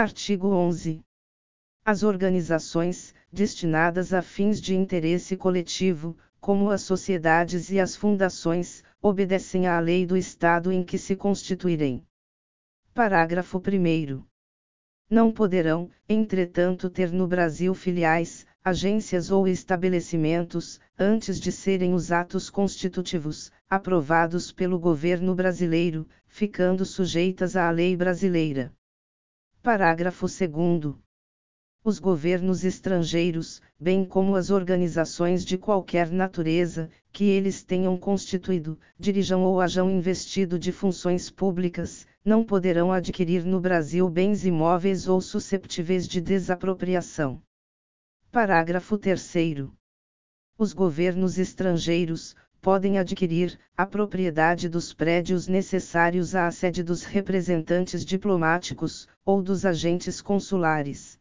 Artigo 11. As organizações, destinadas a fins de interesse coletivo, como as sociedades e as fundações, obedecem à lei do Estado em que se constituírem. Parágrafo 1. Não poderão, entretanto, ter no Brasil filiais, agências ou estabelecimentos, antes de serem os atos constitutivos, aprovados pelo governo brasileiro, ficando sujeitas à lei brasileira. Parágrafo 2. Os governos estrangeiros, bem como as organizações de qualquer natureza, que eles tenham constituído, dirijam ou hajam investido de funções públicas, não poderão adquirir no Brasil bens imóveis ou susceptíveis de desapropriação. Parágrafo 3. Os governos estrangeiros podem adquirir a propriedade dos prédios necessários à sede dos representantes diplomáticos ou dos agentes consulares.